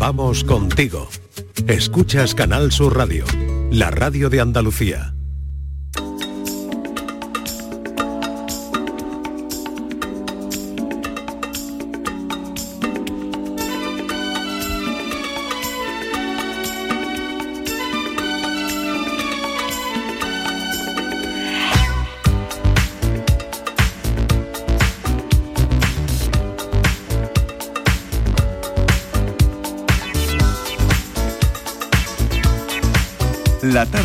Vamos contigo. Escuchas Canal Sur Radio, la radio de Andalucía.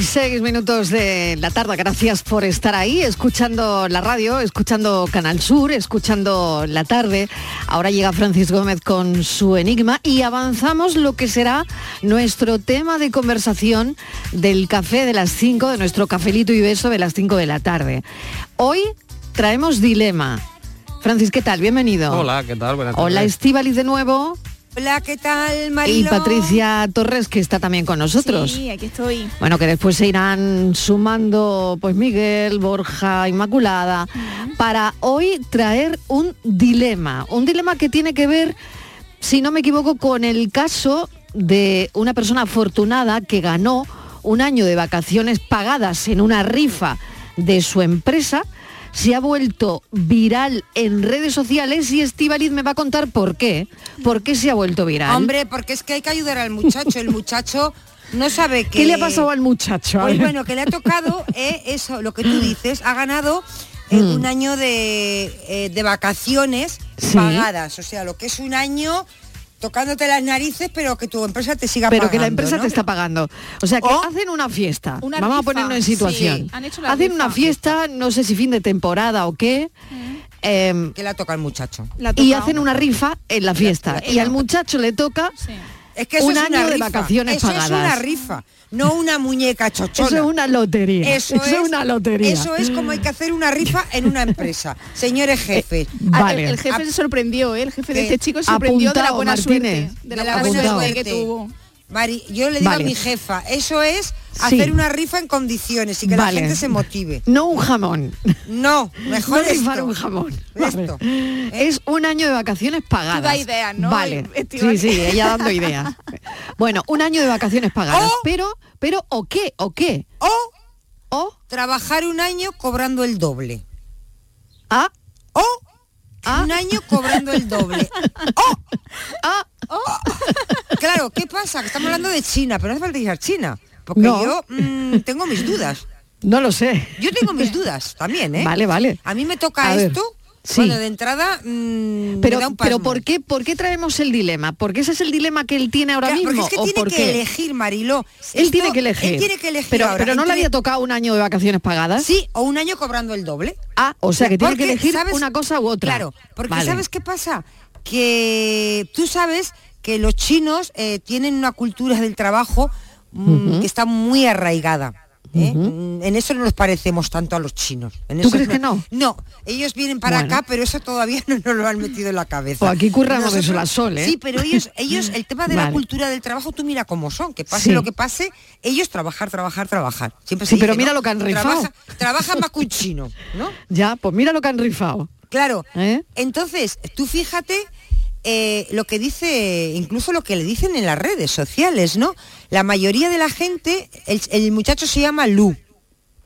Y 6 minutos de la tarde. Gracias por estar ahí, escuchando la radio, escuchando Canal Sur, escuchando la tarde. Ahora llega Francis Gómez con su enigma y avanzamos lo que será nuestro tema de conversación del café de las 5, de nuestro cafelito y beso de las 5 de la tarde. Hoy traemos dilema. Francis, ¿qué tal? Bienvenido. Hola, ¿qué tal? Buenas Hola, tardes. Estíbaliz de nuevo. Hola, ¿qué tal, Y Marilo? Patricia Torres, que está también con nosotros. Sí, aquí estoy. Bueno, que después se irán sumando pues Miguel, Borja, Inmaculada, para hoy traer un dilema, un dilema que tiene que ver, si no me equivoco, con el caso de una persona afortunada que ganó un año de vacaciones pagadas en una rifa de su empresa. Se ha vuelto viral en redes sociales y Estivaliz me va a contar por qué. ¿Por qué se ha vuelto viral? Hombre, porque es que hay que ayudar al muchacho. El muchacho no sabe que... ¿Qué le ha pasado al muchacho? Pues bueno, que le ha tocado eh, eso, lo que tú dices, ha ganado eh, Mm. un año de, eh, de vacaciones Sí. pagadas, o sea, lo que es un año tocándote las narices, pero que tu empresa te siga pero pagando. que la empresa ¿no? te está pagando. O sea, que O- hacen una fiesta. Una Vamos a ponernos en situación. sí, han hecho la hacen rifa. una fiesta, no sé si fin de temporada o qué. em, que la toca el muchacho. y hacen una rifa en la fiesta. y al muchacho le toca Es que eso un es año una de rifa. vacaciones eso pagadas. es una rifa, no una muñeca chochona. Eso es una lotería. Eso, Eso es es una lotería. Eso es como hay que hacer una rifa en una empresa. Señores jefes. Ah, Vale. El, el jefe se sorprendió, ¿eh? el jefe de este chico se sorprendió de la buena Martínez. suerte. De la, buena suerte que tuvo. Mari, yo le digo Vale. a mi jefa, eso es Sí. hacer una rifa en condiciones y que Vale. la gente se motive. No un jamón. No, mejor no esto. un jamón. Esto. Es un año de vacaciones pagadas. Da ideas, ¿no? Vale. Sí, sí, ella dando ideas. Bueno, un año de vacaciones pagadas. O- pero, pero, ¿o qué? ¿O qué? O, o trabajar un año cobrando el doble. Ah. O Ah. un año cobrando el doble. O, ah, Claro, ¿qué pasa? Que estamos hablando de China, pero no hace falta ir a China. Porque No. yo mm, tengo mis dudas. No lo sé. Yo tengo mis dudas también, ¿eh? Vale, vale. A mí me toca A ver, esto. sí. Bueno, de entrada mm, me Pero, da un pero. ¿por qué, por qué traemos el dilema? ¿Porque ese es el dilema que él tiene ahora Claro, mismo? Porque es que ¿O tiene por que qué? elegir, Mariló. Él Esto- tiene que elegir. Él tiene que elegir pero, ahora pero no le había tocado un año de vacaciones pagadas. Sí, o un año cobrando el doble. Ah, o sea que tiene que elegir ¿sabes? una cosa u otra. Claro, porque Vale. ¿sabes qué pasa? Que tú sabes que los chinos eh, tienen una cultura del trabajo mm, que está muy arraigada. ¿eh? Mm, En eso no nos parecemos tanto a los chinos. En ¿Tú eso crees que no? No, ellos vienen para Bueno. acá, pero eso todavía no nos lo han metido en la cabeza. Pues aquí curramos de sol a sol, ¿eh? Sí, pero ellos, ellos el tema de la cultura del trabajo, tú mira cómo son, que pase Sí. lo que pase, ellos trabajar, trabajar, trabajar. Siempre Sí, se pero dice, mira ¿no? lo que han rifado. Trabaja- Trabajan más que un chino, ¿no? Ya, pues mira lo que han rifado. Claro. ¿Eh? Entonces, tú fíjate eh, lo que dice, incluso lo que le dicen en las redes sociales, ¿no? La mayoría de la gente, el, el muchacho se llama Lu.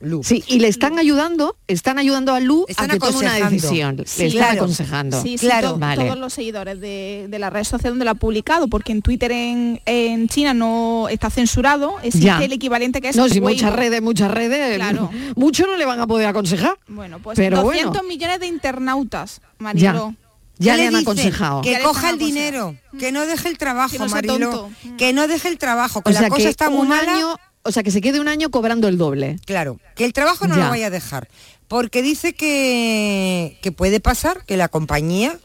Lu. Sí, y le están ayudando, están ayudando a Lu Están a que tome una aconsejando. decisión. Sí, le están claro. aconsejando. Sí, sí, Claro. to- Vale. todos los seguidores de, de la red social donde lo ha publicado, porque en Twitter en, en China no está censurado, existe Ya. el equivalente que es No, si Weibo. muchas redes, muchas redes, Claro. muchos no le van a poder aconsejar. Bueno, pues Pero 200 bueno. millones de internautas, Mariló. Ya ¿Qué le han aconsejado. Que le coja el dinero, que no deje el trabajo, Que. Que no deje el trabajo, que O sea la cosa que está muy un mala. año, o sea que se quede un año cobrando el doble. Claro, que el trabajo no Ya. lo vaya a dejar. Porque dice que, que puede pasar que la compañía,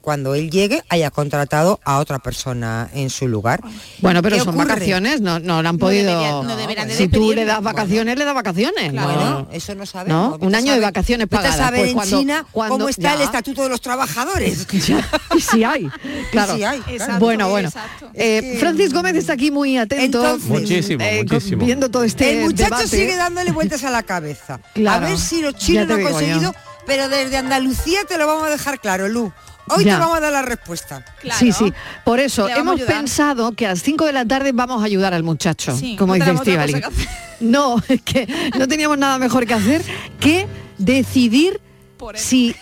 cuando él llegue, haya contratado a otra persona en su lugar. Bueno, pero ¿Qué son ocurre? vacaciones, no, no le han No podido. deberían- no deberían de si tú le das vacaciones, le das vacaciones. Claro. no. Bueno, eso no sabemos. ¿No? Un año de vacaciones pagadas. saber Pues en cuando- China cuando- cómo está el estatuto de los trabajadores. Ya, y si hay, claro. sí hay, Exacto, bueno, bueno. exacto. Eh, Francis Gómez está aquí muy atento. Entonces- Muchísimo, eh, muchísimo. Viendo todo este el muchacho debate. sigue dándole vueltas a la cabeza. Claro, A ver si los chinos lo han yo. conseguido, pero desde Andalucía te lo vamos a dejar claro, Lu. Hoy Ya. te vamos a dar la respuesta. Claro. Sí, sí. Por eso hemos pensado que a las 5 de la tarde vamos a ayudar al muchacho, Sí, como no dice Estivali. No, es que no teníamos nada mejor que hacer que decidir Por si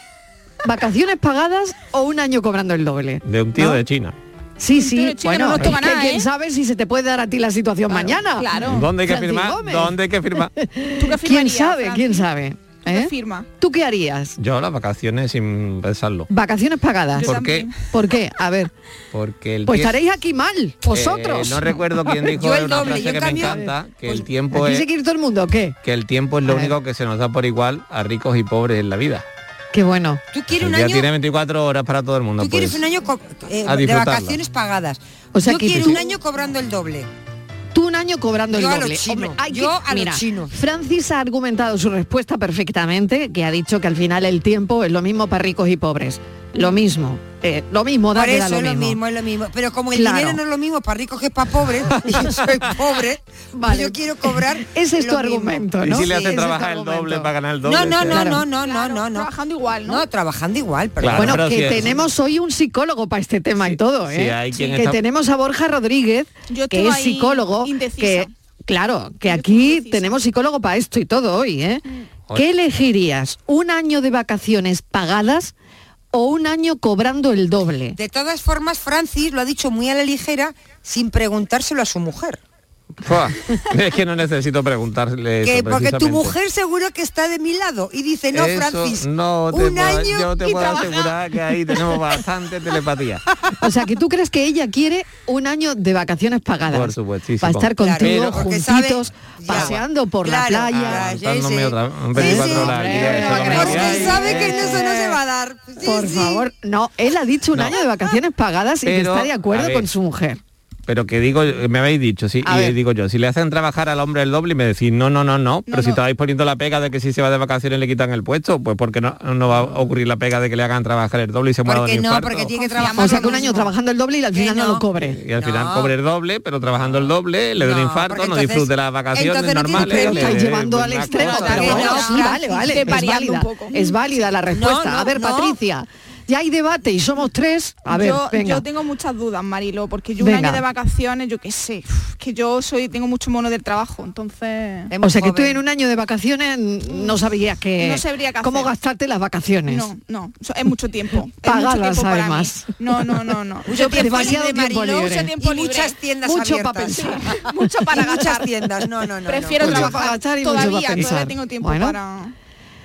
vacaciones pagadas o un año cobrando el doble. De un tío ¿No? de China. Sí, sí. Bueno, no es que nada, quién ¿eh? sabe si se te puede dar a ti la situación mañana. Claro. ¿Dónde hay que Francis firmar? Gómez. ¿Dónde hay que firmar? ¿Tú qué ¿Quién sabe? Francis? ¿Quién sabe? ¿Tú qué ¿Eh? firma? ¿Tú qué harías? Yo las vacaciones sin pensarlo. Vacaciones pagadas. Yo ¿Por también. qué? ¿Por qué? A ver, Porque el pues estaréis aquí mal, vosotros. Eh, no recuerdo quién dijo Yo el una doble, frase yo en que cambio- me encanta, que Pues el tiempo ¿Aquí es se quiere ir todo el mundo qué? que el tiempo es lo único que se nos da por igual a ricos y pobres en la vida. Qué bueno. Tú quieres un año, tiene 24 horas para todo el mundo. tú quieres pues. un año eh, de vacaciones pagadas. O sea Yo que- quiero sí. un año cobrando el doble. Tú un año cobrando Yo el doble. hay yo a mira, chino. Francis ha argumentado su respuesta perfectamente, que ha dicho que al final el tiempo es lo mismo para ricos y pobres. Lo mismo. eh, lo mismo, da Por da eso lo es lo mismo. mismo, es lo mismo. Pero como el Claro. dinero no es lo mismo para ricos que para pobres, y yo soy pobre, pues Vale. yo quiero cobrar. Ese es tu mismo. argumento, ¿Y ¿no? si le hacen trabajar el doble para ganar el doble? No, no, no, Claro. no, no, no, Claro, no, no. Trabajando igual, ¿no? No, trabajando igual, pero Claro, Bueno, pero que es- tenemos hoy un psicólogo para este tema y todo, ¿eh? si hay quien que está- tenemos a Borja Rodríguez, Yo que es psicólogo, indecisa. que claro, que Yo aquí tenemos psicólogo para esto y todo hoy, ¿eh? Mm. ¿Qué elegirías? ¿Un año de vacaciones pagadas o un año cobrando el doble? de todas formas, Francis lo ha dicho muy a la ligera, sin preguntárselo a su mujer. Es que no necesito preguntarle Que eso, porque tu mujer seguro que está de mi lado y dice, no, Eso Francis, no te un puedo- año yo te y puedo trabaja. asegurar que ahí tenemos bastante telepatía. O sea, que tú crees que ella quiere un año de vacaciones pagadas. Por supuestísimo. Para estar Claro, contigo, porque juntitos, sabe- ya. paseando por Claro, la playa. Aguantándome sí, sí. otra- Sí, 24 sí. horas al día, Hombre, eso no me porque Porque digáis. sabe que eso no se va a dar. Sí, Por sí. favor, no, él ha dicho un No. año de vacaciones pagadas y que Pero, está de acuerdo con su mujer. Pero que digo, me habéis dicho, sí, A y ver. digo yo, si le hacen trabajar al hombre el doble y me decís, no, no, no, no, pero si no. estabais poniendo la pega de que si se va de vacaciones le quitan el puesto, pues porque no, no va a ocurrir la pega de que le hagan trabajar el doble y se muera de un no, infarto. porque tiene que trabajar. O sea, que un año trabajando el doble y al final no, no. lo cobre. Y al final No. cobre el doble, pero trabajando el doble, le da un No, infarto, porque no entonces- disfrute las vacaciones entonces no normales. Pero estáis llevando al extremo, pero no, vale, vale, es válida, un poco. es válida la respuesta. no, a ver, no. Patricia, ya hay debate y somos tres. A ver, yo, venga. yo tengo muchas dudas, Marilo, porque yo Venga. un año de vacaciones, yo qué sé, uf, que yo soy tengo mucho mono del trabajo, entonces Es O sea que tú en un año de vacaciones no sabrías que No sabría qué cómo hacer. gastarte las vacaciones. no, no, es mucho tiempo. para mí. además. No, no, no, no. Mucho Yo tiempo demasiado libre, tiempo Mariló, libre. mucho tiempo y libre. muchas tiendas Mucho abiertas. pa' pensar. mucho para gastar. tiendas, no, no, no. Prefiero no. Mucho trabajar para gastar y mucho todavía, para pensar. todavía tengo tiempo Bueno. para...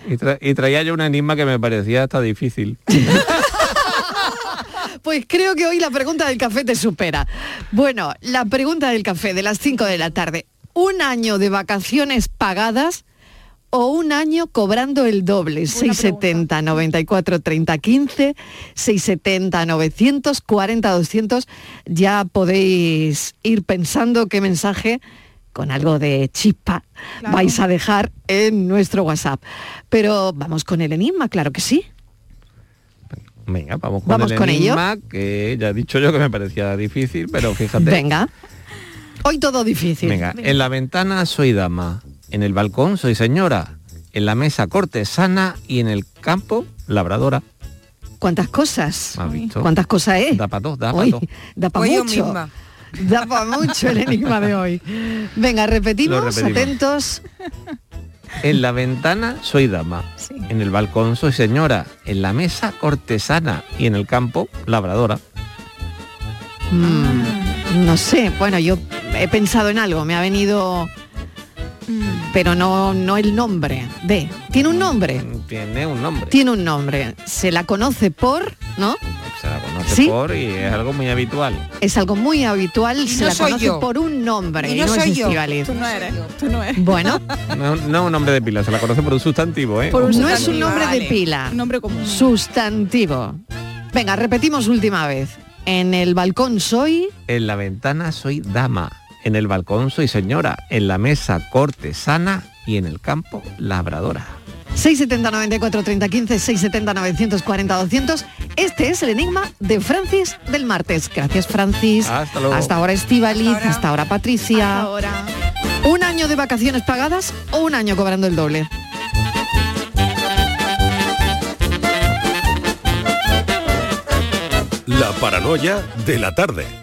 Y, tra- y traía yo un enigma que me parecía hasta difícil. Pues creo que hoy la pregunta del café te supera. Bueno, la pregunta del café de las 5 de la tarde. ¿Un año de vacaciones pagadas o un año cobrando el doble? 670 94 30 15, 670 940 200. Ya podéis ir pensando qué mensaje con algo de chispa Claro. vais a dejar en nuestro WhatsApp. Pero vamos con el enigma, claro que sí. Venga, vamos con Vamos el con ello. enigma, que ya he dicho yo que me parecía difícil, pero fíjate. Venga. Hoy todo difícil. Venga, en la ventana soy dama, en el balcón soy señora, en la mesa cortesana y en el campo labradora. ¿Cuántas cosas? ¿Has visto? ¿Cuántas cosas es? Da pa' dos, da pa' Hoy, dos. Da para yo mucho. misma. Da para mucho el enigma de hoy. Venga, repetimos, atentos. En la ventana soy dama, Sí. en el balcón soy señora, en la mesa cortesana y en el campo labradora. Mm, no sé, bueno, yo he pensado en algo, me ha venido, Mm, pero no, no el nombre de. Tiene un nombre, Tiene un nombre. tiene un nombre. Se la conoce por, ¿no? Conoce ¿Sí? por y es algo muy habitual. Es algo muy habitual, Y se no la soy conoce yo. por un nombre Y y no es soy yo. Tú no eres, tú no eres. Bueno, No, no un nombre de pila, se la conoce por un sustantivo, ¿eh? Por un no es un nombre de pila. Un nombre común. sustantivo. Venga, repetimos última vez. En el balcón soy, En la ventana soy dama, en el balcón soy señora, en la mesa cortesana y en el campo labradora. 670 94 30 15 670 940 200. Este es el enigma de Francis del martes. Gracias Francis. Hasta luego. Hasta ahora Estivaliz, Hasta hasta ahora. Patricia. Ahora. ¿Un año de vacaciones pagadas o un año cobrando el doble? La paranoia de la tarde.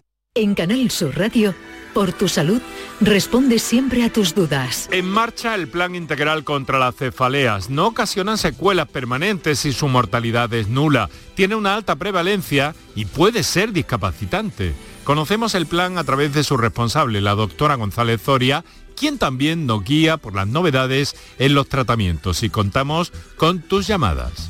En Canal Sur Radio, por tu salud, responde siempre a tus dudas. En marcha el plan integral contra las cefaleas. No ocasionan secuelas permanentes y su mortalidad es nula. Tiene una alta prevalencia y puede ser discapacitante. Conocemos el plan a través de su responsable, la doctora González Zoria, quien también nos guía por las novedades en los tratamientos y contamos con tus llamadas.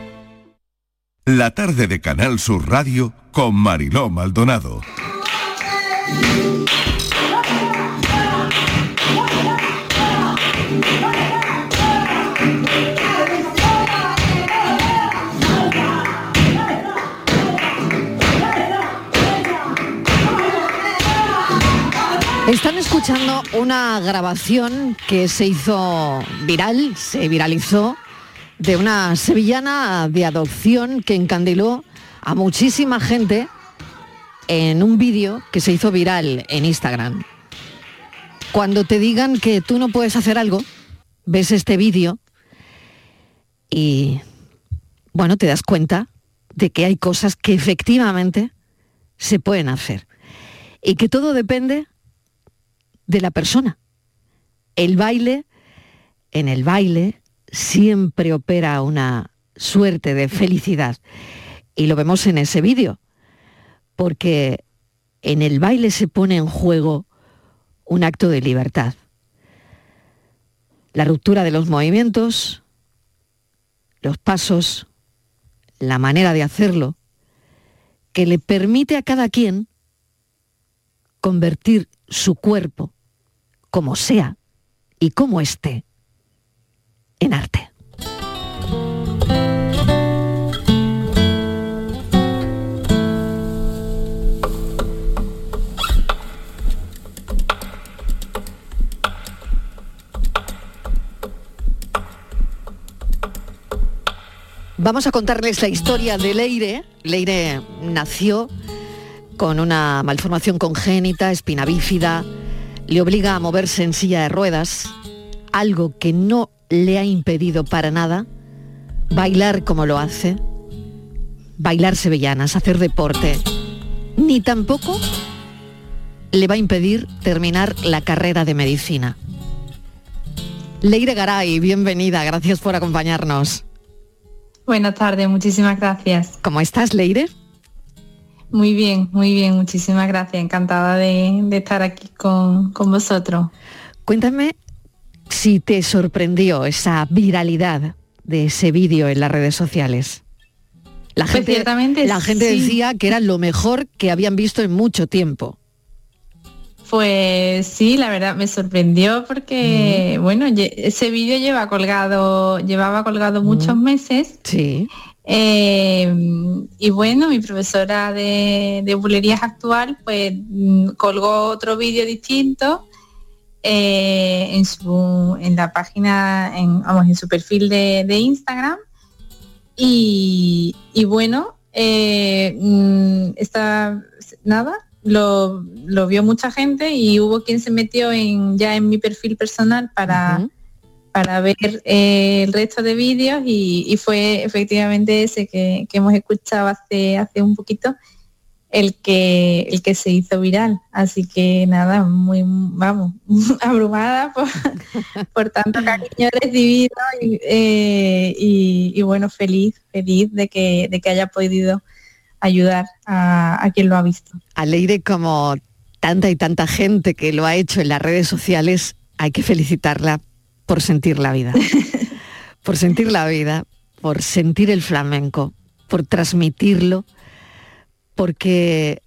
La tarde de Canal Sur Radio con Mariló Maldonado. Están escuchando una grabación que se hizo viral, se viralizó de una sevillana de adopción que encandiló a muchísima gente en un vídeo que se hizo viral en Instagram. Cuando te digan que tú no puedes hacer algo, ves este vídeo y, bueno, te das cuenta de que hay cosas que efectivamente se pueden hacer y que todo depende de la persona. El baile, en el baile siempre opera una suerte de felicidad y lo vemos en ese vídeo, porque en el baile se pone en juego un acto de libertad. La ruptura de los movimientos, los pasos, la manera de hacerlo, que le permite a cada quien convertir su cuerpo, como sea y como esté, en arte. Vamos a contarles la historia de Leire. Leire nació con una malformación congénita, espina bífida, le obliga a moverse en silla de ruedas, algo que no le ha impedido para nada bailar como lo hace, bailar sevillanas, hacer deporte, ni tampoco le va a impedir terminar la carrera de medicina. Leire Garay, bienvenida, gracias por acompañarnos. Buenas tardes, muchísimas gracias. ¿Cómo estás, Leire? Muy bien, muy bien, muchísimas gracias. Encantada de, de estar aquí con, con vosotros. Cuéntame si te sorprendió esa viralidad de ese vídeo en las redes sociales. La Pues gente, ciertamente la gente sí. decía que era lo mejor que habían visto en mucho tiempo. Pues sí, la verdad me sorprendió porque, bueno, ese vídeo lleva colgado, llevaba colgado muchos meses. Sí. Eh, y bueno, mi profesora de, de bulerías actual, pues mm, colgó otro vídeo distinto eh, en su en la página, en, vamos, en su perfil de, de Instagram. Y, y bueno, eh, mm, esta nada, lo, lo vio mucha gente y hubo quien se metió en ya en mi perfil personal para para ver eh, el resto de vídeos y, y fue efectivamente ese que, que hemos escuchado hace, hace un poquito el que el que se hizo viral. Así que nada, muy vamos, abrumada por, por tanto cariño recibido y, eh, y- y bueno, feliz, feliz de que, de que haya podido ayudar a, a quien lo ha visto. A Leire, como tanta y tanta gente que lo ha hecho en las redes sociales, hay que felicitarla por sentir la vida. por sentir la vida, por sentir el flamenco, por transmitirlo, porque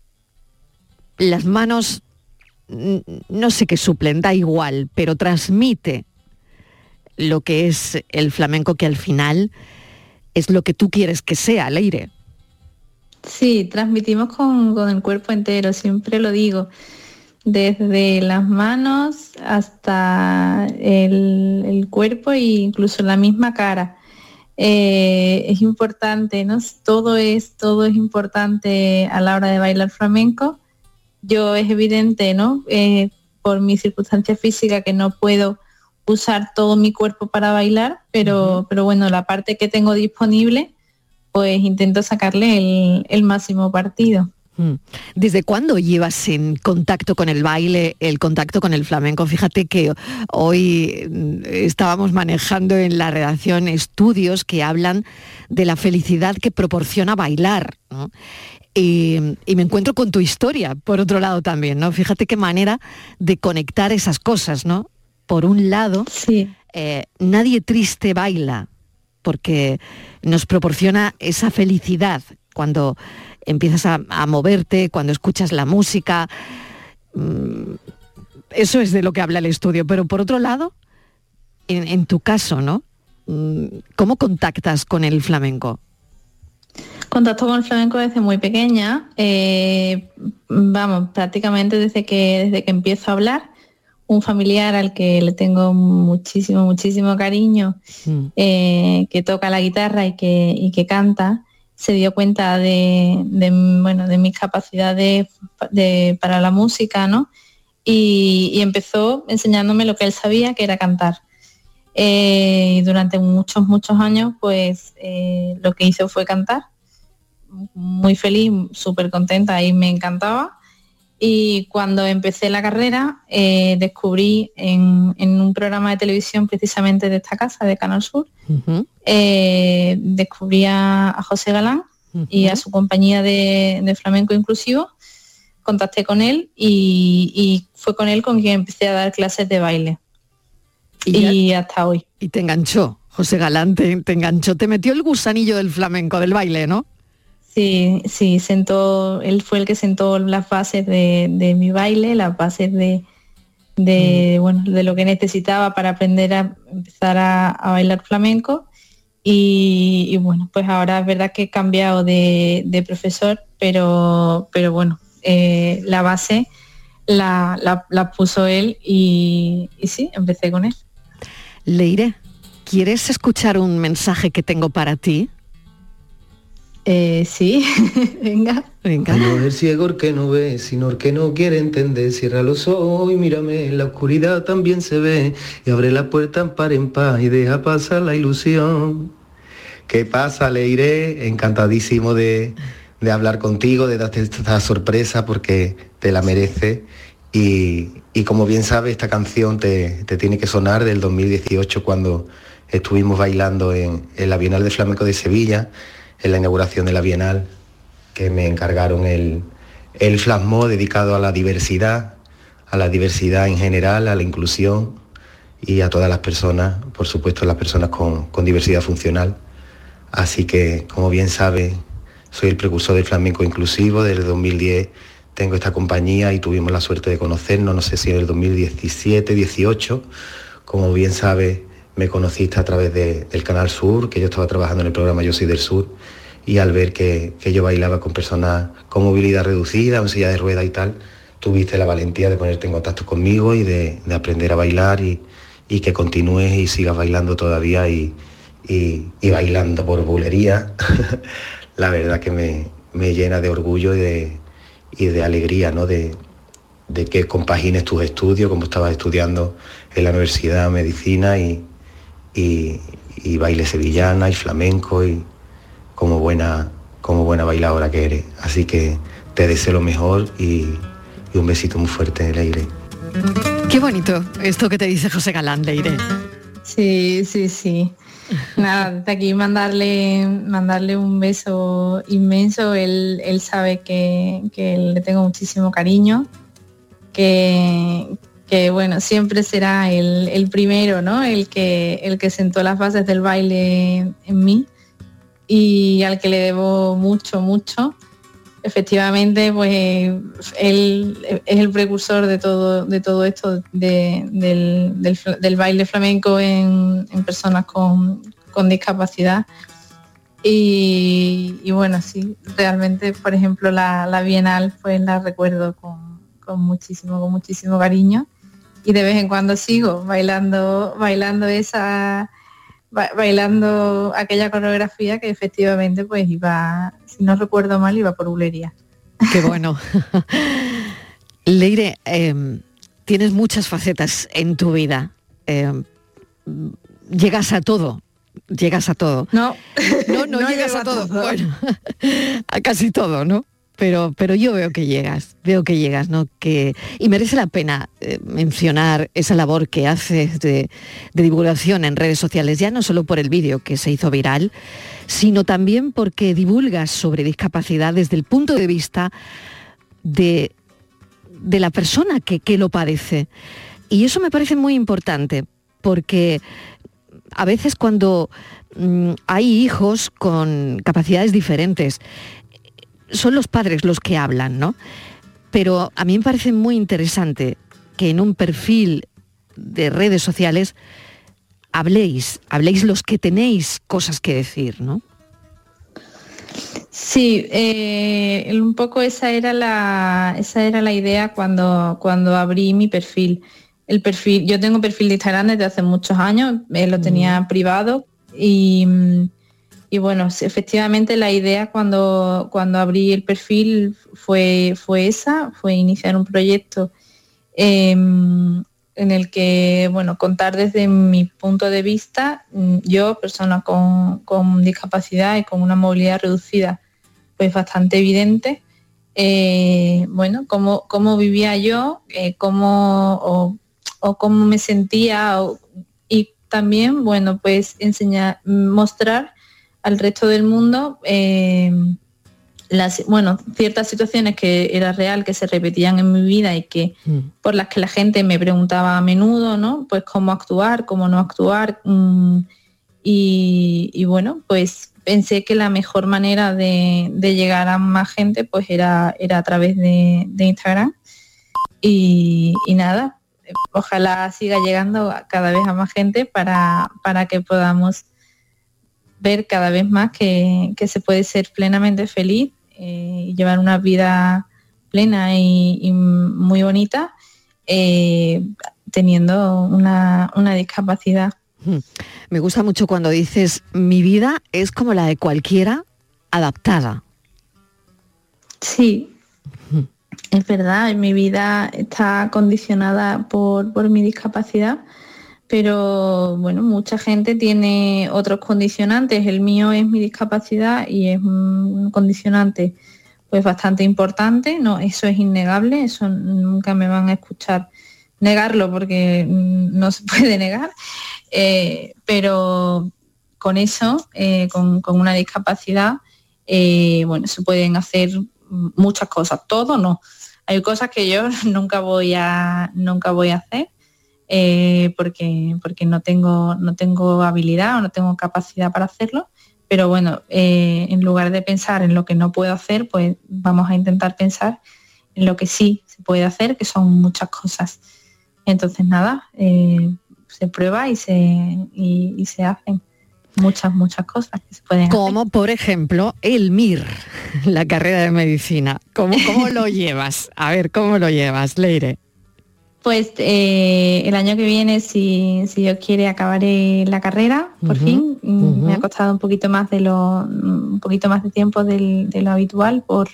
las manos no sé qué suplen, da igual, pero transmite lo que es el flamenco que al final es lo que tú quieres que sea, Leire. Sí, transmitimos con, con el cuerpo entero, siempre lo digo, desde las manos hasta el, el cuerpo e incluso la misma cara. Eh, es importante, ¿no? Todo es, todo es importante a la hora de bailar flamenco. Yo es evidente, ¿no? Eh, por mi circunstancia física que no puedo usar todo mi cuerpo para bailar, pero, pero bueno, la parte que tengo disponible, pues intento sacarle el, el máximo partido. Mm. ¿Desde cuándo llevas en contacto con el baile, el contacto con el flamenco? Fíjate que hoy mm, estábamos manejando en la redacción estudios que hablan de la felicidad que proporciona bailar. ¿no? Y, y me encuentro con tu historia, por otro lado también, ¿no? Fíjate qué manera de conectar esas cosas, ¿no? Por un lado, eh, nadie triste baila, porque nos proporciona esa felicidad cuando empiezas a, a moverte, cuando escuchas la música. Mm, Eso es de lo que habla el estudio. Pero por otro lado, en, en tu caso, ¿no? Mm, ¿Cómo contactas con el flamenco? Contacto con el flamenco desde muy pequeña, eh, vamos, prácticamente desde que, desde que empiezo a hablar. un familiar al que le tengo muchísimo, muchísimo cariño, eh, que toca la guitarra y que, y que canta, se dio cuenta de, bueno, de mis capacidades de- para la música, ¿no? Y, empezó enseñándome lo que él sabía, que era cantar. Eh, y durante muchos, muchos años, pues eh, lo que hizo fue cantar. Muy feliz, súper contenta y me encantaba. Y cuando empecé la carrera, eh, descubrí en, en un programa de televisión precisamente de esta casa, de Canal Sur, eh, descubrí a, a José Galán y a su compañía de, de flamenco inclusivo. Contacté con él y, y fue con él con quien empecé a dar clases de baile. Y, hasta hoy. Y te enganchó, José Galán, te, te enganchó, te metió el gusanillo del flamenco, del baile, ¿no? Sí, sí, sentó, él fue el que sentó las bases de, de mi baile, las bases de, de, bueno, de lo que necesitaba para aprender a empezar a, a bailar flamenco. Y, y bueno, pues ahora es verdad que he cambiado de, de profesor, pero, pero bueno, eh, la base la, la- la puso él y, y sí, empecé con él. Leire, ¿quieres escuchar un mensaje que tengo para ti? Eh, sí, venga. Venga. No es ciego que no ve, sino el que no quiere entender. Cierra los ojos y mírame, en la oscuridad también se ve. Y abre la puerta par en paz y deja pasar la ilusión. ¿Qué pasa, Leire? Encantadísimo de, de hablar contigo, de darte esta sorpresa porque te la merece. Y, y como bien sabes, esta canción te, te tiene que sonar del 2018 cuando estuvimos bailando en, en la Bienal de Flamenco de Sevilla, en la inauguración de la Bienal que me encargaron el, el dedicado a la diversidad, a la diversidad en general, a la inclusión y a todas las personas, por supuesto las personas con, con diversidad funcional. Así que, como bien sabe, soy el precursor del flamenco inclusivo. Desde el 2010 tengo esta compañía y tuvimos la suerte de conocernos, no sé si en el 2017, 18. Como bien sabe, me conociste a través de- del Canal Sur, que yo estaba trabajando en el programa Yo Soy del Sur, y al ver que, que yo bailaba con personas con movilidad reducida, en silla de rueda y tal, tuviste la valentía de ponerte en contacto conmigo y de, de aprender a bailar y, y que continúes y sigas bailando todavía y, y- y bailando por bulería. la verdad que me, me llena de orgullo y de, de alegría, ¿no? De, de que compagines tus estudios, como estabas estudiando en la universidad medicina y, y, y baile sevillana y flamenco y como buena, como buena bailadora que eres. Así que te deseo lo mejor y, y un besito muy fuerte, Leire. Qué bonito esto que te dice José Galán, Leire. Sí, sí, sí. Nada, de aquí mandarle, mandarle un beso inmenso. Él, él sabe que, que le tengo muchísimo cariño, que, que bueno, siempre será el, el primero, ¿no? El que, el que sentó las bases del baile en mí y al que le debo mucho, mucho. Efectivamente, pues él es el precursor de todo, de todo esto de- del, del baile flamenco en, personas con, con discapacidad. Y, y bueno, sí, realmente, por ejemplo, la, la Bienal, pues la recuerdo con, con muchísimo, con muchísimo cariño. Y de vez en cuando sigo bailando, bailando esa, ba- bailando aquella coreografía que efectivamente pues iba, si no recuerdo mal, iba por bulería. Qué bueno. Leire, eh, tienes muchas facetas en tu vida. Eh, llegas a todo. Llegas a todo. No, no, no, no llegas a todo. todo. Bueno, a casi todo, ¿no? Pero, pero yo veo que llegas, veo que llegas, ¿no? Que, y merece la pena eh, mencionar esa labor que haces de, divulgación en redes sociales, ya no solo por el vídeo que se hizo viral, sino también porque divulgas sobre discapacidad desde el punto de vista de, de la persona que, que lo padece. Y eso me parece muy importante, porque a veces cuando mm, hay hijos con capacidades diferentes, son los padres los que hablan, ¿no? Pero a mí me parece muy interesante que en un perfil de redes sociales habléis, habléis los que tenéis cosas que decir, ¿no? Sí, eh, un poco esa era la, esa era la idea cuando, cuando abrí mi perfil. el perfil, yo tengo perfil de Instagram desde hace muchos años, eh, lo tenía privado y, mm, y bueno, efectivamente la idea cuando, cuando abrí el perfil fue, fue esa, fue iniciar un proyecto em, en el que, bueno, contar desde mi punto de vista, mm, yo, persona con, con discapacidad y con una movilidad reducida, pues bastante evidente, eh, bueno, cómo, cómo vivía yo, eh, cómo, o, cómo me sentía, y también, bueno, pues enseñar, mostrar al resto del mundo eh, las, bueno, ciertas situaciones que era real, que se repetían en mi vida y que por las que la gente me preguntaba a menudo, ¿no? Pues cómo actuar, cómo no actuar. mm, y, y bueno, pues pensé que la mejor manera de, de llegar a más gente pues era, era a través de, de Instagram. Y, y nada, ojalá siga llegando cada vez a más gente para, para que podamos ver cada vez más que, que se puede ser plenamente feliz eh, y llevar una vida plena y, y muy bonita eh, teniendo una, una discapacidad. Mm. Me gusta mucho cuando dices, mi vida es como la de cualquiera adaptada. Sí, es verdad, mi vida está condicionada por, por mi discapacidad, pero bueno, mucha gente tiene otros condicionantes. El mío es mi discapacidad y es un condicionante pues bastante importante, no, eso es innegable, eso nunca me van a escuchar negarlo porque mm, no se puede negar, eh, pero con eso, eh, con, una discapacidad, eh, bueno, se pueden hacer muchas cosas, todo no. Hay cosas que yo nunca voy a, nunca voy a hacer eh, porque, porque no tengo, no tengo habilidad o no tengo capacidad para hacerlo. Pero bueno, eh, en lugar de pensar en lo que no puedo hacer, pues vamos a intentar pensar en lo que sí se puede hacer, que son muchas cosas. Entonces nada, eh, se prueba y se, y, se hacen muchas, muchas cosas que se pueden. Como por ejemplo el MIR, la carrera de medicina. ¿Cómo, cómo lo llevas? A ver, ¿cómo lo llevas, Leire? Pues eh, el año que viene, si, si Dios quiere, acabaré la carrera, por fin. Me ha costado un poquito más de lo, un poquito más de tiempo del- de lo habitual por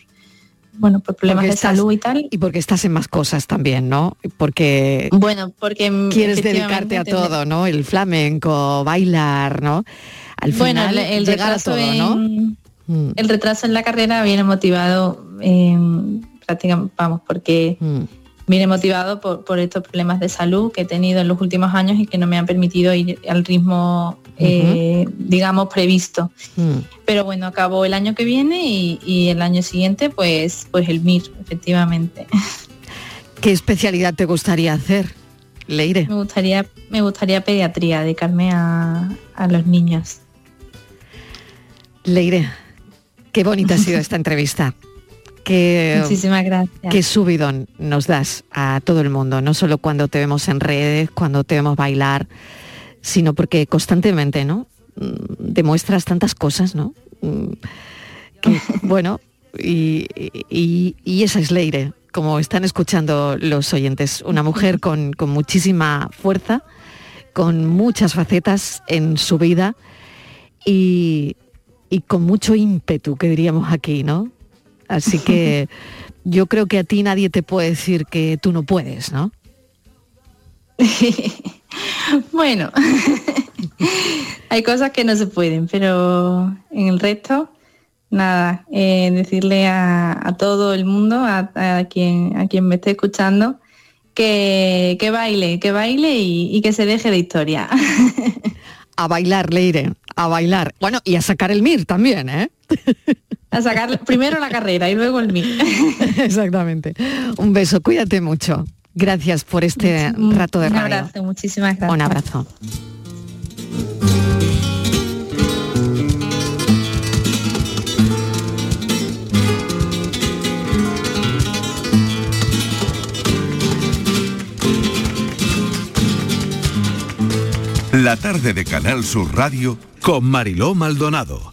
bueno, por problemas Porque de estás- salud y tal. Y porque estás en más cosas también, ¿no? Porque Bueno, porque quieres dedicarte a todo, ¿no? El flamenco, bailar, ¿no? Al bueno, final el, el llegar a todo, ¿no? en- Mm. el retraso en la carrera viene motivado en prácticamente, vamos, porque Mm. Viene motivado por, por estos problemas de salud que he tenido en los últimos años y que no me han permitido ir al ritmo, eh, digamos, previsto. Mm. Pero bueno, acabó el año que viene y, y el año siguiente, pues, pues el MIR, efectivamente. ¿Qué especialidad te gustaría hacer, Leire? Me gustaría, me gustaría pediatría, dedicarme a, a los niños. Leire, qué bonita ha sido esta entrevista. Muchísimas gracias. qué subidón nos das a todo el mundo, no solo cuando te vemos en redes, cuando te vemos bailar, sino porque constantemente, ¿no? Mm, Demuestras tantas cosas, ¿no? Mm, que, bueno, y, y- y esa es Leire, como están escuchando los oyentes, una mujer con, con muchísima fuerza, con muchas facetas en su vida y, y con mucho ímpetu, que diríamos aquí, ¿no? Así que yo creo que a ti nadie te puede decir que tú no puedes, ¿no? Bueno, hay cosas que no se pueden, pero en el resto, nada, eh, decirle a, a todo el mundo, a, a quien, a quien me esté escuchando, que, que baile, que baile y, y que se deje de historia. A bailar, Leire, a bailar. Bueno, y a sacar el MIR también, ¿eh? A sacar primero la carrera y luego el MIR. Exactamente. Un beso, cuídate mucho. Gracias por este rato de Un radio. abrazo, muchísimas gracias. Un abrazo. La tarde de Canal Sur Radio Con Mariló Maldonado.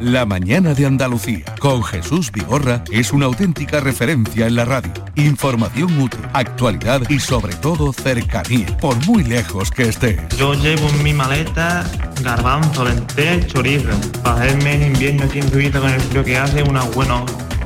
La mañana de Andalucía con Jesús Vigorra es una auténtica referencia en la radio. Información útil, actualidad y sobre todo cercanía, por muy lejos que estés. Yo llevo en mi maleta garbanzo, lentejas, chorizo. Para hacerme en invierno aquí en Suiza con el que hace unas buenas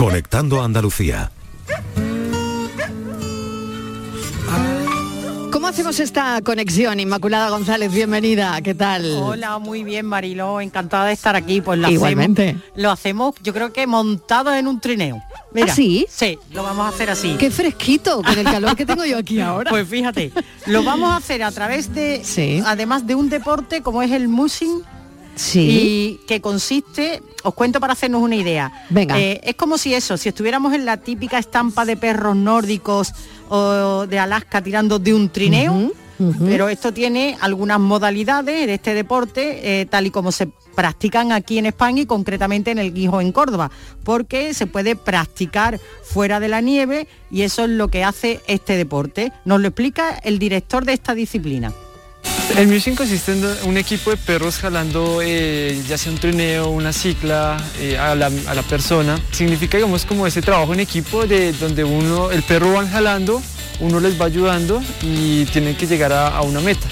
Conectando Andalucía. ¿Cómo hacemos esta conexión? Inmaculada González, bienvenida. ¿Qué tal? Hola, muy bien Mariló, encantada de estar aquí. Pues lo Igualmente. hacemos, lo hacemos, yo creo que montado en un trineo. Mira, ¿Ah, sí? Sí, lo vamos a hacer así. Qué fresquito con el calor que tengo yo aquí ahora. Pues fíjate, lo vamos a hacer a través de, además de un deporte como es el mushing. Sí. Y que consiste, os cuento para hacernos una idea. Venga. Eh, es como si eso, si estuviéramos en la típica estampa de perros nórdicos o de Alaska tirando de un trineo, pero esto tiene algunas modalidades de este deporte, eh, tal y como se practican aquí en España y concretamente en el Guijo en Córdoba, porque se puede practicar fuera de la nieve y eso es lo que hace este deporte. Nos lo explica el director de esta disciplina. El musing consiste en un equipo de perros jalando eh, ya sea un trineo, una cicla eh, a, la, persona. Significa, digamos, como ese trabajo en equipo de donde uno, el perro van jalando, uno les va ayudando y tienen que llegar a una meta.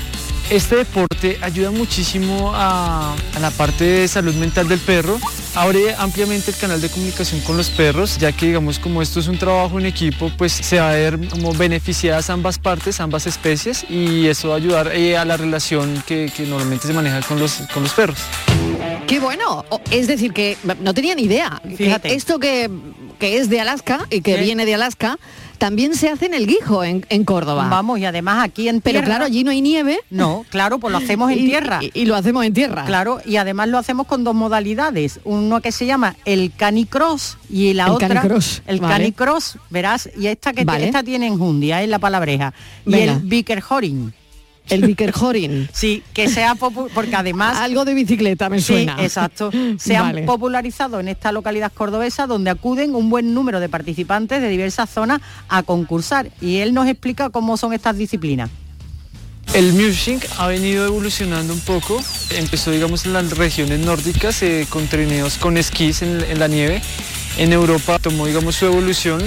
Este deporte ayuda muchísimo a, a la parte de salud mental del perro. Abre ampliamente el canal de comunicación con los perros, ya que digamos como esto es un trabajo en equipo, pues se va a ver como beneficiadas ambas partes, ambas especies, y eso va a ayudar eh, a la relación que, que normalmente se maneja con los, con los perros. Qué bueno. Es decir, que no tenía ni idea. que Fíjate. esto que, que es de Alaska y que Sí. viene de Alaska, también se hace en el Guijo, en, en Córdoba. Vamos, y además aquí en Pero tierra- claro, allí no hay nieve. No, claro, pues lo hacemos en Y- tierra. Y, y lo hacemos en tierra. Claro, y además lo hacemos con dos modalidades. Uno que se llama el canicross y la El otra canicross, el vale. canicross, verás, y esta que Vale. esta tiene enjundia, es la palabreja. Y el Vicker Horing. El Vicker Jorin. Sí, que sea porque además Algo de bicicleta me Sí, suena. exacto. Se han Vale. popularizado en esta localidad cordobesa donde acuden un buen número de participantes de diversas zonas a concursar. Y él nos explica cómo son estas disciplinas. El Musing ha venido evolucionando un poco. Empezó, digamos, en las regiones nórdicas eh, con trineos con esquís en, en la nieve. En Europa tomó, digamos, su evolución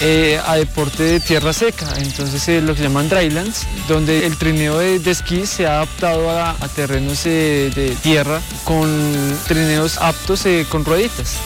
eh, a deporte de tierra seca, entonces eh, lo que llaman drylands, donde el trineo de, esquí se ha adaptado a, terrenos eh, de tierra con trineos aptos con rueditas.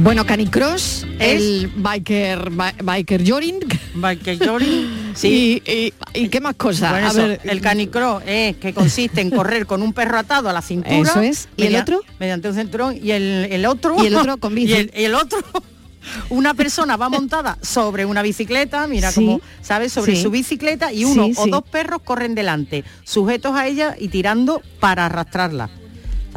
Bueno, Canicross, el biker, bi- biker Jorin. Biker Jorin, sí. Y, y- y qué más cosas? Bueno, A eso, ver, el canicross es que consiste en correr con un perro atado a la cintura. Eso es. ¿Y el otro? Mediante un cinturón. Y el, el otro. Y el otro con bici. Y el, otro. Una persona va montada sobre una bicicleta, mira Sí. cómo, ¿sabes? Sobre Sí. su bicicleta y uno Sí, o dos perros corren delante, sujetos a ella y tirando para arrastrarla.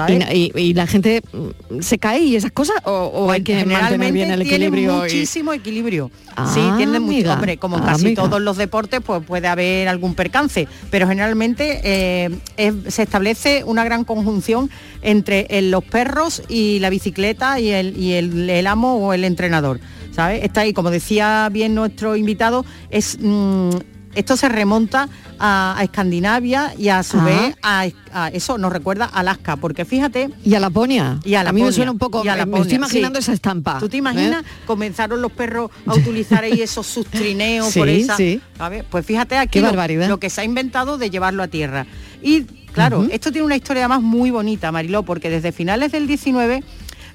Y, ¿sabes? na- y- y la gente mm, se cae y esas cosas o, o hay que mantener bien el equilibrio. y- muchísimo equilibrio. Ah, sí, tiene mucho. Hombre, como en ah, casi amiga. todos los deportes, pues puede haber algún percance. Pero generalmente eh, es- se establece una gran conjunción entre el- los perros y la bicicleta y el, y el- el amo o el entrenador. ¿Sabes? Está ahí, como decía bien nuestro invitado, es. mm, esto se remonta a, a Escandinavia y a su vez a, a- eso nos recuerda a Alaska, porque fíjate Y a Laponia. y a, a mí me Laponia. suena un poco, Y a me- me Laponia, estoy imaginando sí. esa estampa. ¿Tú te ¿eh? imaginas? Comenzaron los perros a utilizar ahí esos sus trineos Sí, por esa. sí. ¿sabes? Pues fíjate aquí lo, barbaridad. lo que se ha inventado de llevarlo a tierra. Y claro, esto tiene una historia además muy bonita, Mariló, porque desde finales del 19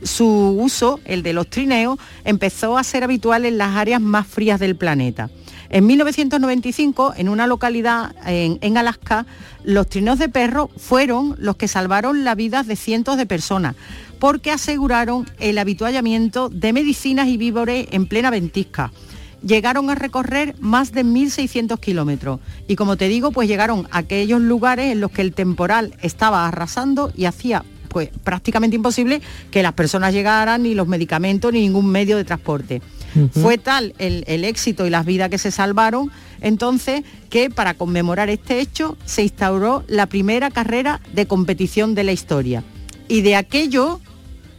su uso, el de los trineos, empezó a ser habitual en las áreas más frías del planeta. En 1995, en una localidad en, Alaska, los trineos de perro fueron los que salvaron la vida de cientos de personas, porque aseguraron el habituallamiento de medicinas y víveres en plena ventisca. Llegaron a recorrer más de 1.600 kilómetros y como te digo, pues llegaron a aquellos lugares en los que el temporal estaba arrasando y hacía pues prácticamente imposible que las personas llegaran, ni los medicamentos, ni ningún medio de transporte. Fue tal el, el éxito y las vidas que se salvaron, entonces que para conmemorar este hecho se instauró la primera carrera de competición de la historia. Y de aquello,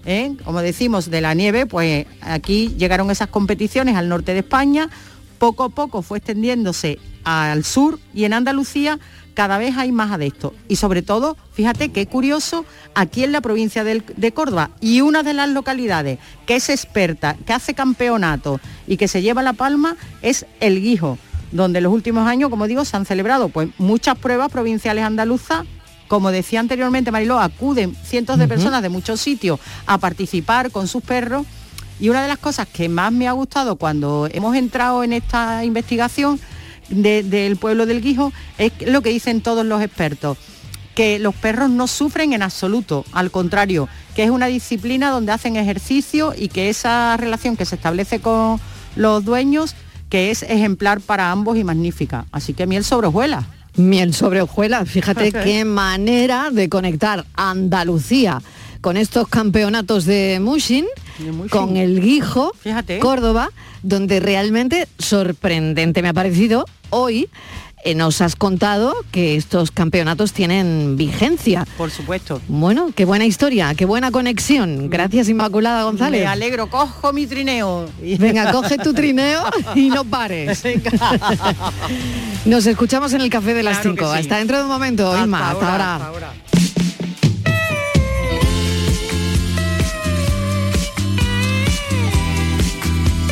¿eh? como decimos, de la nieve, pues aquí llegaron esas competiciones al norte de España, poco a poco fue extendiéndose al sur y en Andalucía cada vez hay más adeptos. Y sobre todo, fíjate qué curioso, aquí en la provincia de Córdoba y una de las localidades que es experta, que hace campeonato y que se lleva la palma es El Guijo, donde en los últimos años, como digo, se han celebrado pues, muchas pruebas provinciales andaluzas como decía anteriormente Mariló, acuden cientos de personas de muchos sitios a participar con sus perros. Y una de las cosas que más me ha gustado cuando hemos entrado en esta investigación de- del pueblo del Guijo es lo que dicen todos los expertos, que los perros no sufren en absoluto, al contrario, que es una disciplina donde hacen ejercicio y que esa relación que se establece con los dueños, que es ejemplar para ambos y magnífica. Así que miel sobre hojuelas. Miel sobre hojuelas, fíjate qué manera de conectar Andalucía con estos campeonatos de Mushin, con el Guijo, Fíjate. Córdoba, donde realmente sorprendente me ha parecido hoy. eh, nos has contado que estos campeonatos tienen vigencia. Por supuesto. Bueno, qué buena historia, qué buena conexión. Gracias Inmaculada González. Me alegro, cojo mi trineo. Venga, coge tu trineo y no pares. Nos escuchamos en el café de las Claro que 5. sí. Hasta dentro de un momento, Hasta Inma. Hasta ahora, ahora. hasta ahora.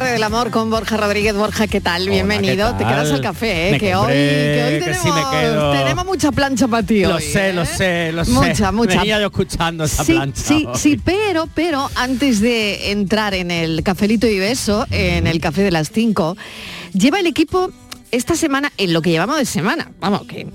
Tarde del amor con Borja Rodríguez. Borja, ¿qué tal? Bienvenido. ¿qué Te quedas al café, ¿eh? Me que, hoy, compré, que hoy que tenemos, sí me quedo. tenemos mucha plancha para ti Lo hoy, sé, ¿eh? lo sé, lo sé. Mucha, mucha. Venía yo escuchando esa sí, plancha. Sí, hoy. sí, pero, pero antes de entrar en el cafelito y beso, en el café de las 5, lleva el equipo esta semana, en lo que llevamos de semana, vamos, que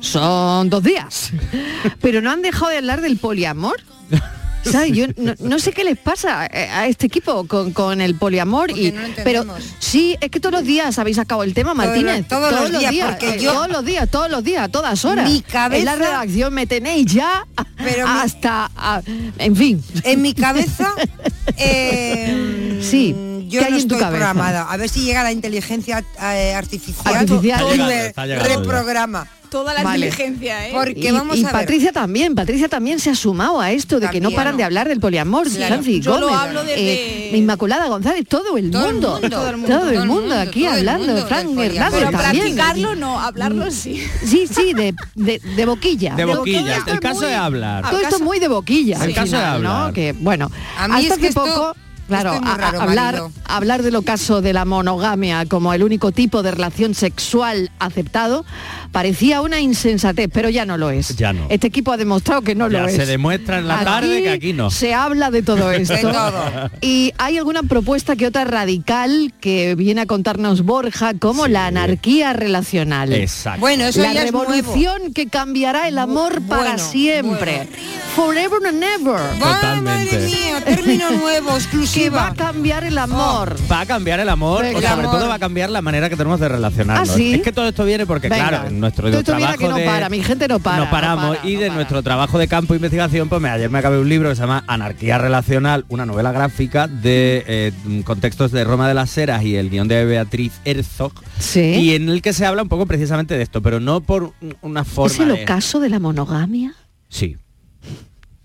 son dos días, pero no han dejado de hablar del poliamor. ¿Sabes? Yo no, no sé qué les pasa a este equipo con, con el poliamor y no lo pero sí es que todos los días habéis sacado el tema Martínez todos los días, porque eh, yo- todos los días todos los días a todas horas Mi en la cabeza- redacción me tenéis ya Pero mi- hasta a- en fin En mi cabeza, eh, Sí, yo ¿qué hay no en tu estoy cabeza? programada. A ver si llega la inteligencia eh, artificial, Artificial. y Está llegando, me está llegando ya. reprograma. Toda la Vale. inteligencia, ¿eh? Porque y, vamos y a ver. Patricia también, Patricia también se ha sumado a esto de que no paran de hablar del poliamor. Claro. Yo lo hablo desde- eh, Inmaculada González, todo el Todo el mundo, todo el mundo, todo el aquí hablando, poliamor. Hernández Pero también. practicarlo no, hablarlo sí. Sí, sí, de, de, de boquilla. De boquilla. El caso de hablar. Todo esto es muy de boquilla. El caso de hablar. Que, bueno, A mí hasta es que poco... Claro, es muy a- a- raro, hablar, hablar del ocaso de la monogamia como el único tipo de relación sexual aceptado parecía una insensatez, pero ya no lo es. Ya no. Este equipo ha demostrado que no Ya lo es. se demuestra en la Aquí tarde que aquí no. Se habla de todo esto. De todo. Y hay alguna propuesta que otra radical que viene a contarnos Borja, como Sí. la anarquía relacional. Exacto. Bueno, eso la ya es nuevo. revolución que cambiará el amor para bueno, siempre. Forever and ever. Totalmente. madre mía, término nuevo, Que va a cambiar el amor. Va a cambiar el amor, Venga. o sobre amor. todo va a cambiar la manera que tenemos de relacionarnos. ¿Ah, sí? Es que todo esto viene porque, Venga. claro, en nuestro Todo trabajo mira que no de... para, mi gente no para. no paramos para, y no de para. nuestro trabajo de campo de investigación, pues me- ayer me acabé un libro que se llama Anarquía Relacional, una novela gráfica de eh, contextos de Roma de las Heras y el guion de Beatriz Herzog, Sí. y en el que se habla un poco precisamente de esto, pero no por una forma ¿Es el de- ocaso de la monogamia? Sí.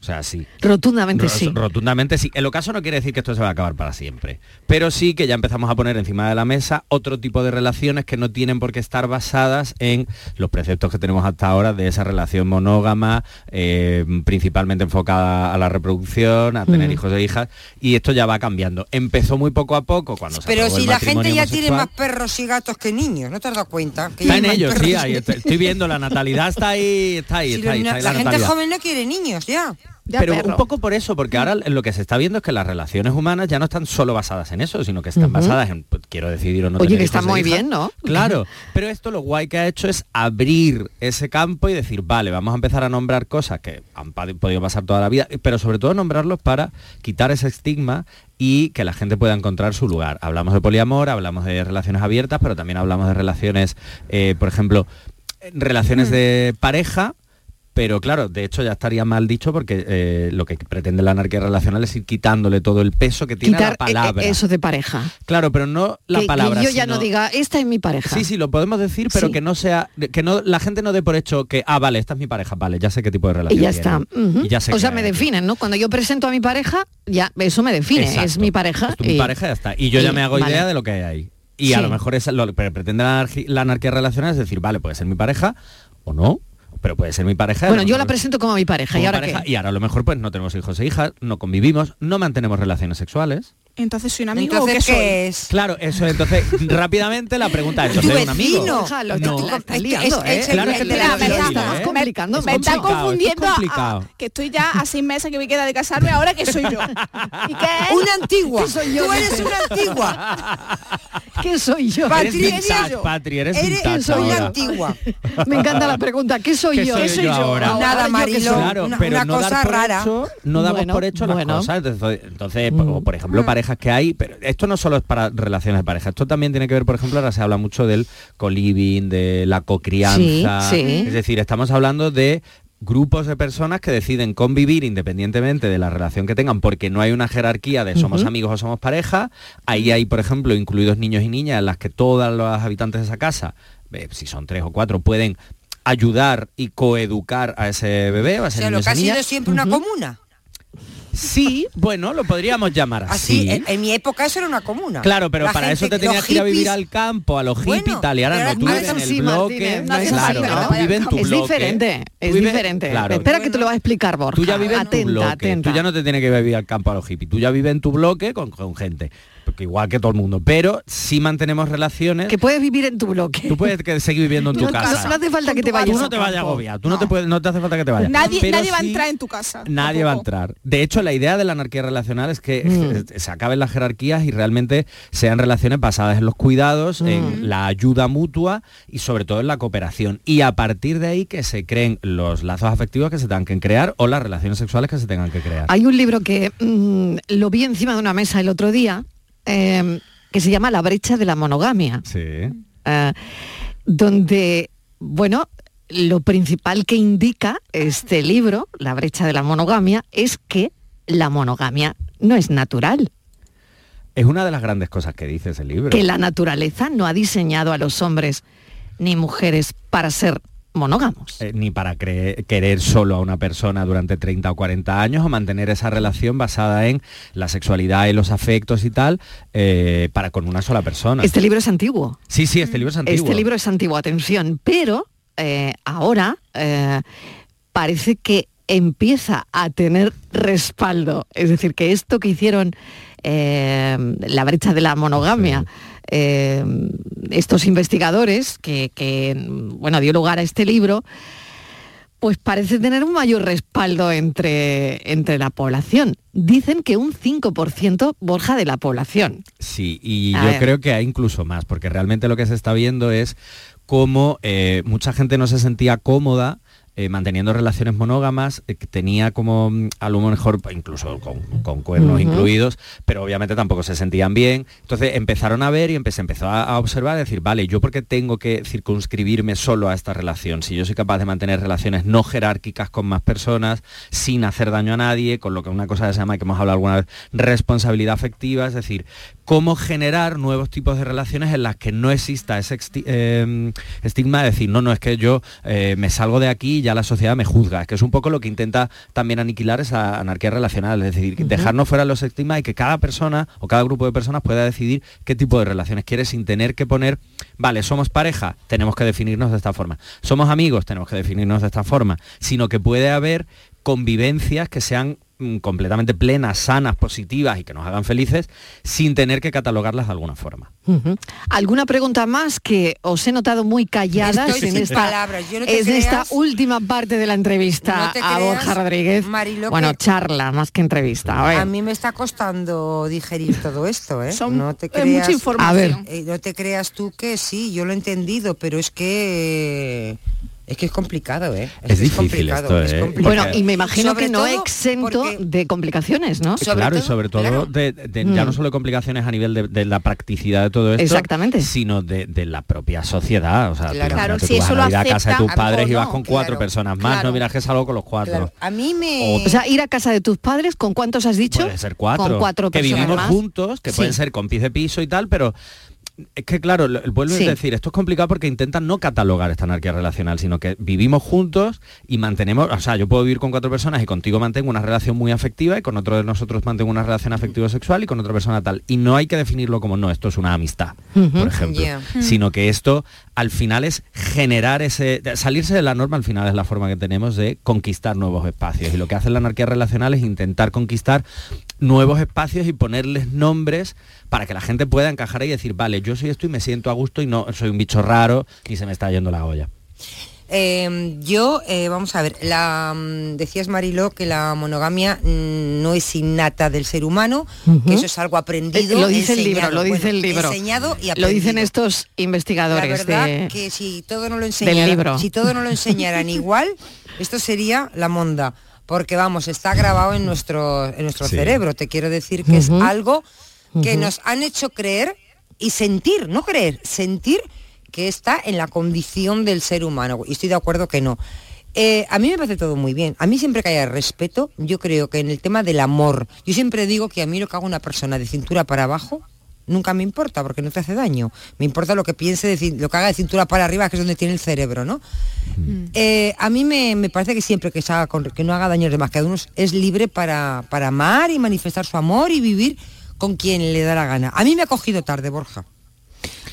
O sea, sí. Rotundamente Ro- sí. Rotundamente sí. El ocaso no quiere decir que esto se va a acabar para siempre. Pero sí que ya empezamos a poner encima de la mesa otro tipo de relaciones que no tienen por qué estar basadas en los preceptos que tenemos hasta ahora de esa relación monógama, eh, principalmente enfocada a la reproducción, a tener Mm. hijos e hijas. Y esto ya va cambiando. Empezó muy poco a poco cuando se Pero si el la gente ya tiene más perros y gatos que niños, ¿no te has dado cuenta? Que Está en más ello, perros sí, ahí estoy, estoy viendo, la natalidad está ahí, está ahí, está ahí, los- está ahí la, gente natalidad. joven no quiere niños ya. Ya, pero perro. un poco por eso, porque ahora lo que se está viendo es que las relaciones humanas ya no están solo basadas en eso, sino que están basadas en pues, quiero decidir o no Oye, tener que está e muy bien, ¿no? Claro, pero esto lo guay que ha hecho es abrir ese campo y decir, vale, vamos a empezar a nombrar cosas que han podido pasar toda la vida, pero sobre todo nombrarlos para quitar ese estigma y que la gente pueda encontrar su lugar. Hablamos de poliamor, hablamos de relaciones abiertas, pero también hablamos de relaciones, eh, por ejemplo, relaciones de pareja, pero claro, de hecho ya estaría mal dicho porque eh, lo que pretende la anarquía relacional es ir quitándole todo el peso que tiene Quitar la palabra. eh, eh, eso de pareja. Claro, pero no la que, que palabra. yo ya sino- no diga, esta es mi pareja. Sí, sí, lo podemos decir, pero Sí. que no sea, que no la gente no dé por hecho que, ah, vale, esta es mi pareja, vale, ya sé qué tipo de relación. Y ya está. Ujú. Y ya sé o sea, me definen, ¿no? Cuando yo presento a mi pareja, ya eso me define, es mi pareja. Es tu mi y- pareja ya está. Y yo ya y- me hago vale. idea de lo que hay ahí. Y a lo mejor es lo que pretende la, la anarquía relacional es decir, vale, puede ser mi pareja o no, pero puede ser mi pareja. Bueno, yo la presento como mi pareja. ¿Y ahora pareja, qué? y ahora a lo mejor pues no tenemos hijos e hijas, no convivimos, no mantenemos relaciones sexuales. Entonces soy un amigo Entonces, o qué soy. ¿qué es? Claro, eso entonces rápimamente la pregunta es, ¿entonces un amigo? No. ¿eh? Claro, que me está- confundiendo a- que estoy ya a seis meses que me queda de casarme, ahora que soy yo. ¿Y qué es? Una antigua. ¿Qué soy yo? Tú eres una antigua. ¿Qué soy yo? Eres Patricia, vintage, yo. Patri, eres Eres una ahora. antigua. Me encanta la pregunta. ¿Qué soy ¿Qué yo? soy ¿Qué yo ahora? Nada, Marilo. soy. Claro, una- pero una no cosa rara. hecho, no damos Bueno, por hecho las bueno. cosas. Entonces, entonces, por- ejemplo, parejas que hay, pero esto no solo es para relaciones de pareja, esto también tiene que ver, por ejemplo, ahora se habla mucho del co-living, de la cocrianza. Sí, sí. Es decir, estamos hablando de grupos de personas que deciden convivir independientemente de la relación que tengan porque no hay una jerarquía de somos amigos o somos pareja. Ahí hay, por ejemplo, incluidos niños y niñas en las que todos los habitantes de esa casa, eh, si son tres o cuatro, pueden ayudar y coeducar a ese bebé o a O ese sea, niño lo o que esa ha sido niña. siempre una comuna. Sí, bueno, lo podríamos llamar Así, así. en, en mi época eso era una comuna. Claro, pero La para gente- eso te tenías que ir a vivir al campo, a los hippies Bueno, y tal, y ahora no, tú vives en es el bloque, no claro, Es bloque. diferente, es diferente. claro. Espera que te lo va a explicar Borja. Tú ya vives en tu bloque, atenta. tú ya no te tienes que vivir al campo a los hippies, tú ya vives en tu bloque con, con gente. Porque igual que todo el mundo, pero sí mantenemos relaciones. Que puedes vivir en tu bloque. Tú puedes que- seguir viviendo en tu No, casa. no hace falta que te vayas Tú no te vayas a campo. agobiar, tú no, te puedes, no te hace falta que te vayas. Nadie, Pero nadie va a entrar en tu casa. Nadie va a entrar. De hecho, la idea de la anarquía relacional es que Mm. se acaben las jerarquías y realmente sean relaciones basadas en los cuidados, Mm. en la ayuda mutua y sobre todo en la cooperación. Y a partir de ahí que se creen los lazos afectivos que se tengan que crear o las relaciones sexuales que se tengan que crear. Hay un libro que mm, lo vi encima de una mesa el otro día, eh, que se llama La brecha de la monogamia. Sí. eh, donde, bueno, lo principal que indica este libro, La brecha de la monogamia, es que la monogamia no es natural, Es una de las grandes cosas que dice ese libro. que la naturaleza no ha diseñado a los hombres ni mujeres para ser monógamos. Eh, ni para cre- querer solo a una persona durante 30 o 40 años o mantener esa relación basada en la sexualidad y los afectos y tal eh, para con una sola persona. Este libro es antiguo. Sí, sí, este libro es antiguo. Este libro es antiguo, atención, pero eh, ahora parece que empieza a tener respaldo. Es decir, que esto que hicieron la brecha de la monogamia, eh, estos investigadores que, que, bueno, dio lugar a este libro, pues parece tener un mayor respaldo entre, entre la población. Dicen que un 5% Borja de la población. Sí, y A yo ver. creo que hay incluso más, porque realmente lo que se está viendo es cómo eh, mucha gente no se sentía cómoda eh, manteniendo relaciones monógamas, eh, tenía como mm, a lo mejor incluso con, con cuernos incluidos, pero obviamente tampoco se sentían bien. Entonces empezaron a ver y empe- se empezó a, a observar, a decir, vale, yo porque tengo que circunscribirme solo a esta relación, si yo soy capaz de mantener relaciones no jerárquicas con más personas, sin hacer daño a nadie, con lo que una cosa se llama, que hemos hablado alguna vez, responsabilidad afectiva, es decir, cómo generar nuevos tipos de relaciones en las que no exista ese eh, estigma de decir, no, no, es que yo eh, me salgo de aquí y ya la sociedad me juzga, que es un poco lo que intenta también aniquilar esa anarquía relacional, es decir, dejarnos fuera los estigmas y que cada persona o cada grupo de personas pueda decidir qué tipo de relaciones quiere sin tener que poner, vale, somos pareja, tenemos que definirnos de esta forma, somos amigos, tenemos que definirnos de esta forma, sino que puede haber convivencias que sean completamente plenas, sanas, positivas y que nos hagan felices sin tener que catalogarlas de alguna forma. ¿Alguna pregunta más que os he notado muy calladas Estoy en, sin esta, palabras. Yo no te en esta última parte de la entrevista No te a creas, Borja Rodríguez? Bueno, que- charla más que entrevista. A ver. A mí me está costando digerir todo esto, ¿eh? Son- no te es creas, mucha información. A ver. Eh, no te creas tú que sí, yo lo he entendido, pero es que es que es complicado, ¿eh? Es que difícil complicado, esto, es ¿eh? complicado. Bueno, y me imagino Sobre que no exento porque- de complicaciones, ¿no? claro, y sobre todo de, de- ya Mm. no solo de complicaciones a nivel de, de la practicidad de todo esto, Exactamente. sino de, de la propia sociedad. O sea, Claro. tú si vas eso a lo a casa de tus padres y o vas no, con cuatro claro, personas más, claro. no miras que salgo con los cuatro. Claro, a mí me O sea, ir a casa de tus padres, ¿con cuántos has dicho? Puede ser cuatro. Con cuatro que personas vivimos más. juntos, que Sí. pueden ser compis de piso y tal, pero es que claro, vuelvo Sí. a decir, esto es complicado porque intentan no catalogar esta anarquía relacional, sino que vivimos juntos y mantenemos, o sea, yo puedo vivir con cuatro personas y contigo mantengo una relación muy afectiva y con otro de nosotros mantengo una relación afectivo-sexual y con otra persona tal. Y no hay que definirlo como no, esto es una amistad, por ejemplo, Yeah. sino que esto al final es generar ese, salirse de la norma al final es la forma que tenemos de conquistar nuevos espacios. Y lo que hace la anarquía relacional es intentar conquistar nuevos espacios y ponerles nombres para que la gente pueda encajar ahí y decir, vale, yo soy esto y me siento a gusto y no soy un bicho raro y se me está yendo la olla. Eh, yo, eh, vamos a ver, la, mm, decías Mariló que la monogamia mm, no es innata del ser humano, que eso es algo aprendido. Eh, lo dice el libro, lo dice Bueno, el libro. Enseñado y Lo aprendido. dicen estos La investigadores verdad de... que si todo no lo del enseñaran, libro. si todo no lo enseñaran igual, esto sería la monda, porque vamos, está grabado en nuestro en nuestro Sí. cerebro. Te quiero decir que es algo que nos han hecho creer y sentir, no creer, sentir que está en la condición del ser humano. Y estoy de acuerdo que no. Eh, a mí me parece todo muy bien. A mí siempre que haya respeto, yo creo que en el tema del amor, yo siempre digo que a mí lo que haga una persona de cintura para abajo, nunca me importa porque no te hace daño. Me importa lo que piense, de lo que haga de cintura para arriba, que es donde tiene el cerebro, ¿no? Eh, a mí me, me parece que siempre que, se haga con- que no haga daño a los demás, que uno es libre para, para amar y manifestar su amor y vivir con quien le da la gana. A mí me ha cogido tarde, Borja.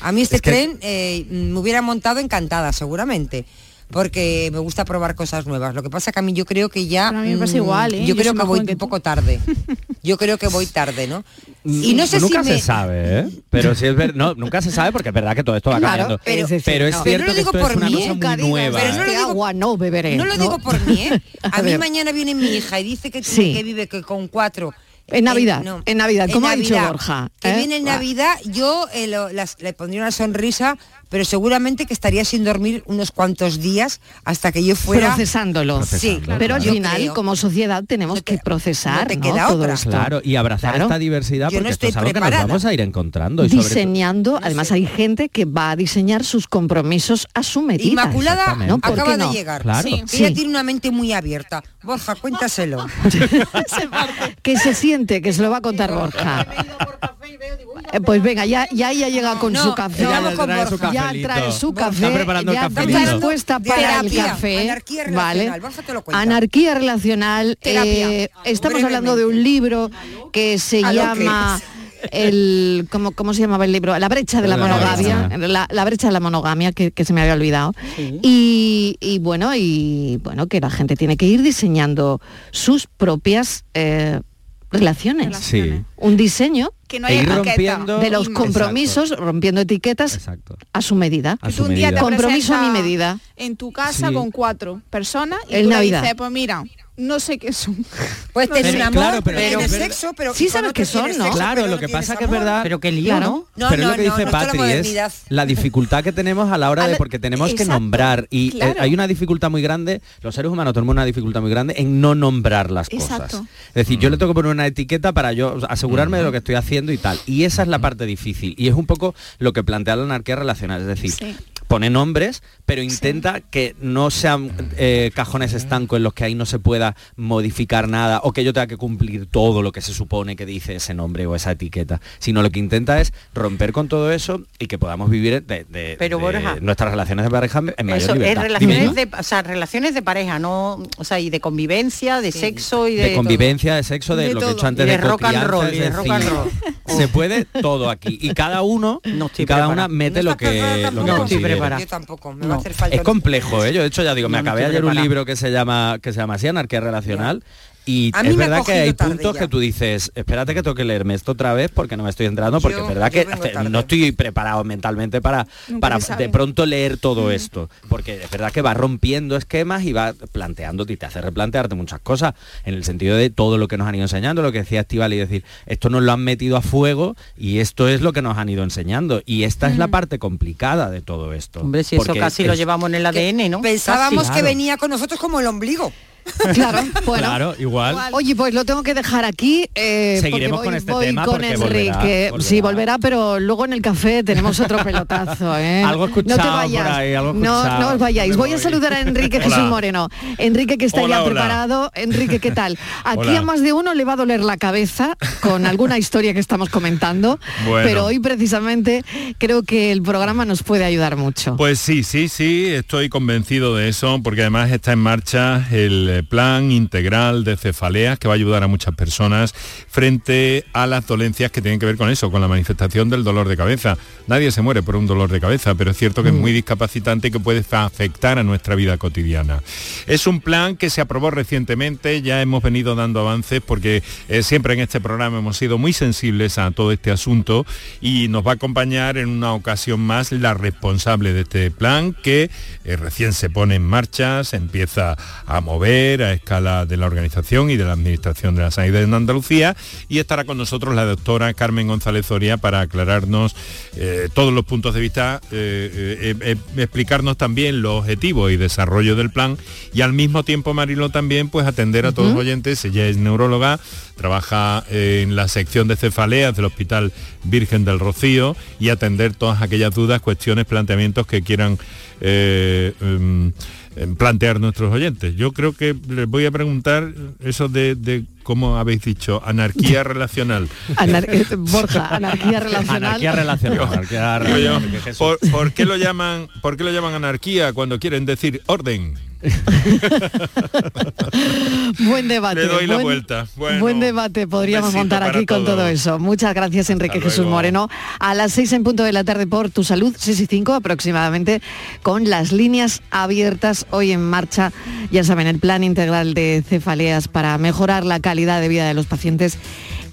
A mí este Es que- tren eh, me hubiera montado encantada, seguramente. porque me gusta probar cosas nuevas. Lo que pasa que a mí yo creo que ya... Pero a mí me pasa mm, igual, ¿eh? Yo Yo creo que voy que un poco tarde. Yo creo que voy tarde, ¿no? Y no sé nunca si me... se sabe, ¿eh? Pero si es ver, no, nunca se sabe porque es verdad que todo esto va Claro, cambiando. pero- pero, es no. cierto Pero no lo que digo esto por es una mí, cosa muy nueva. pero no lo Este digo- agua no beberé. No lo digo por mí, ¿eh? A, mí mañana viene mi hija y dice que, Sí. que vive que con cuatro. En Navidad, no, en Navidad, como ha dicho Borja, Que ¿eh? viene en. Navidad, yo eh, lo- las- le pondría una sonrisa, pero seguramente que estaría sin dormir unos cuantos días hasta que yo fuera... procesándolo. Sí, Pero al yo final, creo. como sociedad, tenemos que procesar no te ¿no? queda todo otra. esto. Claro, y abrazar Claro. esta diversidad Yo porque esto es algo que nos vamos a ir encontrando. Y sobre todo- diseñando, además hay gente que va a diseñar sus compromisos a su medida. Inmaculada ¿no? ¿Por qué acaba de llegar. Claro. Sí. Sí. Ella tiene una mente muy abierta. Borja, cuéntaselo. que se siente, que se lo va a contar Borja. Eh, Pues venga, ya, ya ella llega con no, su café. Ya con trae su ya trae su Está café, preparando el ya está dispuesta para Terapia, el café. anarquía ¿vale? relacional. Borja te lo cuenta. Anarquía relacional. Eh, estamos hablando de un libro que se A llama el ¿cómo, cómo se llamaba el libro? La brecha de la La monogamia, brecha. la, la brecha de la monogamia que, que se me había olvidado. Y, y bueno, y bueno, que la gente tiene que ir diseñando sus propias eh, relaciones. Sí. Un diseño Que no E rompiendo- de los Exacto. compromisos, rompiendo etiquetas Exacto. a su medida. A Tú su un día te. Compromiso a mi medida. En tu casa Sí. con cuatro personas y En tú le Navidad. dices, pues mira, no sé qué son. Pues tener un amor, claro, pero- pero, pero- sexo, pero Sí sabes qué son, ¿no? sexo, Claro, lo no que pasa que es verdad. Pero qué lío. ¿no? No, pero no, es lo que no, dice la Patri, modernidad. es la dificultad que tenemos a la hora de la- porque tenemos que nombrar y eh, hay una dificultad muy grande, los seres humanos tenemos una dificultad muy grande en no nombrar las Exacto. cosas. Es decir, yo le tengo que poner una etiqueta para yo asegurarme de lo que estoy haciendo y tal. Y esa es la parte difícil y es un poco lo que plantea la anarquía relacional, es decir, Sí. Pone nombres, pero intenta que no sean eh, cajones estancos en los que ahí no se pueda modificar nada o que yo tenga que cumplir todo lo que se supone que dice ese nombre o esa etiqueta, sino lo que intenta es romper con todo eso y que podamos vivir de, de- Pero, de Borja, nuestras relaciones de pareja en mayor Eso es libertad. relaciones Dime, de, o sea, relaciones de pareja, no, o sea, y de convivencia, de sexo y de, de convivencia, de sexo, de, De lo que he todo. hecho antes Y de de, rock and roll, y de rock and roll. Se puede todo aquí y cada uno y cada una mete lo que lo que No estoy considere. Preparada. Yo tampoco, me va a hacer falta. Es complejo, ¿eh? Yo de hecho ya digo, me No, acabé ayer un libro que se llama que se llama así, Anarquía Relacional. Y A mí es verdad que hay puntos ya. que tú dices, espérate que tengo que leerme esto otra vez porque no me estoy entrando, porque Yo- es verdad que no estoy preparado mentalmente para, para de pronto leer todo esto. Porque es verdad que va rompiendo esquemas y va planteándote y te hace replantearte muchas cosas en el sentido de todo lo que nos han ido enseñando, lo que decía Estival y decir, esto nos lo han metido a fuego y esto es lo que nos han ido enseñando. Y esta es la parte complicada de todo esto. Hombre, si eso Porque casi lo llevamos en el ADN, ¿no? Pensábamos Casi. que Claro. venía con nosotros como el ombligo. Claro, bueno. Claro, igual. Oye, pues lo tengo que dejar aquí. eh, Seguiremos porque voy, con este voy tema con porque Enrique. volverá, volverá. Sí, volverá, pero luego en el café tenemos otro pelotazo. ¿eh? Algo escuchado no te vayas. por ahí, algo he no, no os vayáis. Voy a saludar a Enrique Jesús. Moreno. Enrique que está Hola, ya hola. preparado. Enrique, ¿qué tal? Aquí Hola. a más de uno le va a doler la cabeza con alguna historia que estamos comentando. Bueno. Pero hoy precisamente creo que el programa nos puede ayudar mucho. Pues sí, sí, sí, estoy convencido de eso, porque además está en marcha el eh, plan integral de cefaleas que va a ayudar a muchas personas frente a las dolencias que tienen que ver con eso, con la manifestación del dolor de cabeza. Nadie se muere por un dolor de cabeza, pero es cierto que es muy discapacitante y que puede afectar a nuestra vida cotidiana. Es un plan que se aprobó recientemente, ya hemos venido dando avances porque eh, siempre en este programa hemos sido muy sensibles a todo este asunto y nos va a acompañar en una ocasión más la responsable de este plan que eh, recién se pone en marcha, se empieza a mover a escala de la organización y de la Administración de la Sanidad en Andalucía. Y estará con nosotros la doctora Carmen González Zoria para aclararnos eh, todos los puntos de vista, eh, eh, explicarnos también los objetivos y desarrollo del plan. Y al mismo tiempo Marilo también pues atender a todos los oyentes, ella es neuróloga, trabaja en la sección de cefaleas del Hospital Virgen del Rocío y atender todas aquellas dudas, cuestiones, planteamientos que quieran eh, em, plantear nuestros oyentes. Yo creo que les voy a preguntar eso de, de cómo habéis dicho, anarquía relacional. Anar- eh, Borja, anarquía relacional. Anarquía relacional. anarquía yo. ¿por, por qué lo llaman, ¿Por qué lo llaman anarquía cuando quieren decir orden? Buen debate. Le doy la buen- vuelta. Bueno, buen debate podríamos montar aquí con todo eso. Muchas gracias Enrique Hasta Jesús luego. Moreno. A las seis en punto de la tarde por tu salud, 6 y 5 aproximadamente, con las líneas abiertas hoy en marcha. Ya saben, el plan integral de cefaleas para mejorar la calidad de vida de los pacientes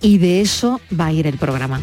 y de eso va a ir el programa.